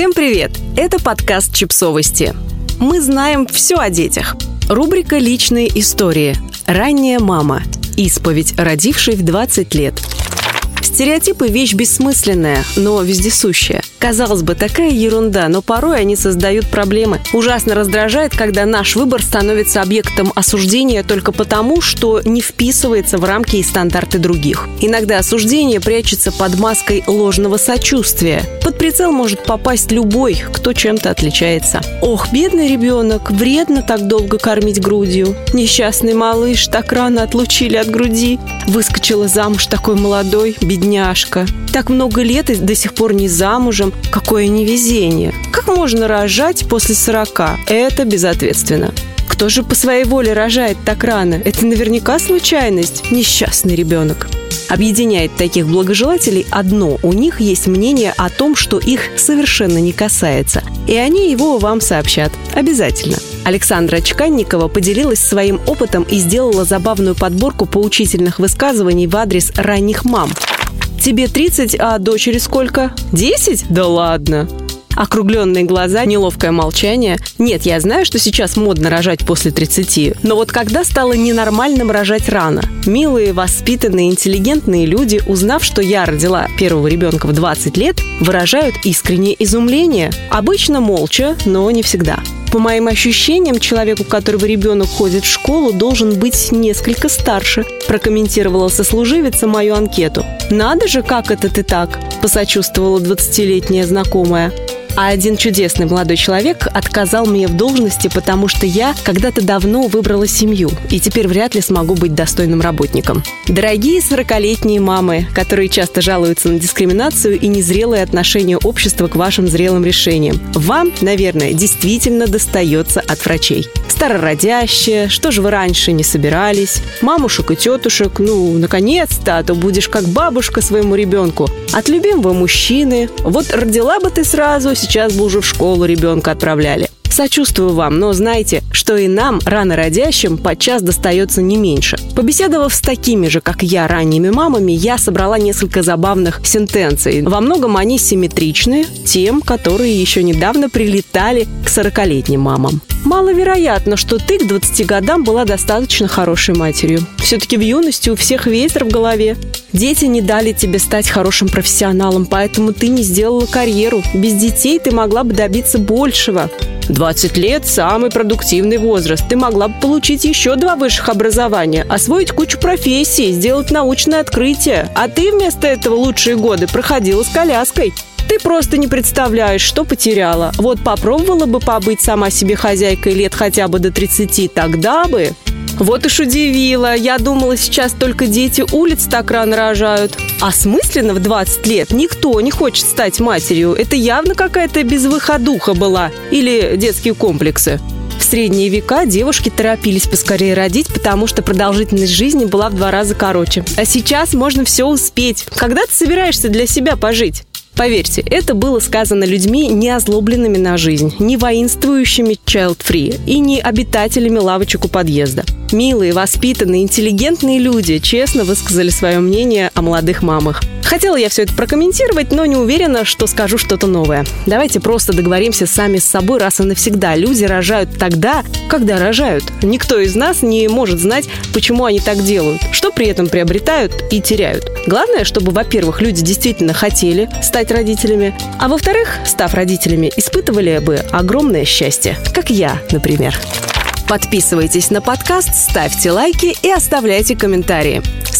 Всем привет! Это подкаст «Чипсовости». Мы знаем все о детях. Рубрика «Личные истории». Ранняя мама. Исповедь, родившей в 20 лет. Стереотипы – вещь бессмысленная, но вездесущая. Казалось бы, такая ерунда, но порой они создают проблемы. Ужасно раздражает, когда наш выбор становится объектом осуждения только потому, что не вписывается в рамки и стандарты других. Иногда осуждение прячется под маской ложного сочувствия. Под прицел может попасть любой, кто чем-то отличается. Ох, бедный ребенок, вредно так долго кормить грудью. Несчастный малыш, так рано отлучили от груди. Выскочила замуж такой молодой, бедняжка. Так много лет и до сих пор не замужем, какое невезение. Как можно рожать после 40? Это безответственно. Кто же по своей воле рожает так рано? Это наверняка случайность. Несчастный ребенок. Объединяет таких благожелателей одно. У них есть мнение о том, что их совершенно не касается. И они его вам сообщат. Обязательно. Александра Чканникова поделилась своим опытом и сделала забавную подборку поучительных высказываний в адрес ранних мам. Тебе 30, а дочери сколько? 10? Да ладно. Округленные глаза, неловкое молчание. Нет, я знаю, что сейчас модно рожать после 30, но вот когда стало ненормальным рожать рано? Милые, воспитанные, интеллигентные люди, узнав, что я родила первого ребенка в 20 лет, выражают искреннее изумление. Обычно молча, но не всегда. По моим ощущениям, человек, у которого ребенок ходит в школу, должен быть несколько старше, прокомментировала сослуживица мою анкету. «Надо же, как это ты так?» – посочувствовала 20-летняя знакомая. А один чудесный молодой человек отказал мне в должности, потому что я когда-то давно выбрала семью и теперь вряд ли смогу быть достойным работником. Дорогие 40-летние мамы, которые часто жалуются на дискриминацию и незрелое отношение общества к вашим зрелым решениям, вам, наверное, действительно достается от врачей. Старородящие, что же вы раньше не собирались? Мамушек и тетушек, ну, наконец-то, а то будешь как бабушка своему ребенку. От любимого мужчины. Вот родила бы ты сразу, сейчас бы уже в школу ребенка отправляли. Сочувствую вам, но знайте, что и нам, рано родящим, подчас достается не меньше. Побеседовав с такими же, как я, ранними мамами, я собрала несколько забавных сентенций. Во многом они симметричны тем, которые еще недавно прилетали к 40-летним мамам. Маловероятно, что ты к 20 годам была достаточно хорошей матерью. Все-таки в юности у всех ветер в голове. Дети не дали тебе стать хорошим профессионалом, поэтому ты не сделала карьеру. Без детей ты могла бы добиться большего. 20 лет – самый продуктивный возраст. Ты могла бы получить еще два высших образования, освоить кучу профессий, сделать научное открытие. А ты вместо этого лучшие годы проходила с коляской. Ты просто не представляешь, что потеряла. Вот попробовала бы побыть сама себе хозяйкой лет хотя бы до 30, тогда бы... Вот уж удивила. Я думала, сейчас только дети улиц так рано рожают. А смысленно в 20 лет никто не хочет стать матерью. Это явно какая-то безвыходуха была. Или детские комплексы. В средние века девушки торопились поскорее родить, потому что продолжительность жизни была в два раза короче. А сейчас можно все успеть. Когда ты собираешься для себя пожить? Поверьте, это было сказано людьми, не озлобленными на жизнь, не воинствующими child-free и не обитателями лавочек у подъезда. Милые, воспитанные, интеллигентные люди честно высказали свое мнение о молодых мамах. Хотела я все это прокомментировать, но не уверена, что скажу что-то новое. Давайте просто договоримся сами с собой раз и навсегда. Люди рожают тогда, когда рожают. Никто из нас не может знать, почему они так делают, что при этом приобретают и теряют. Главное, чтобы, во-первых, люди действительно хотели стать родителями, а во-вторых, став родителями, испытывали бы огромное счастье, как я, например. Подписывайтесь на подкаст, ставьте лайки и оставляйте комментарии.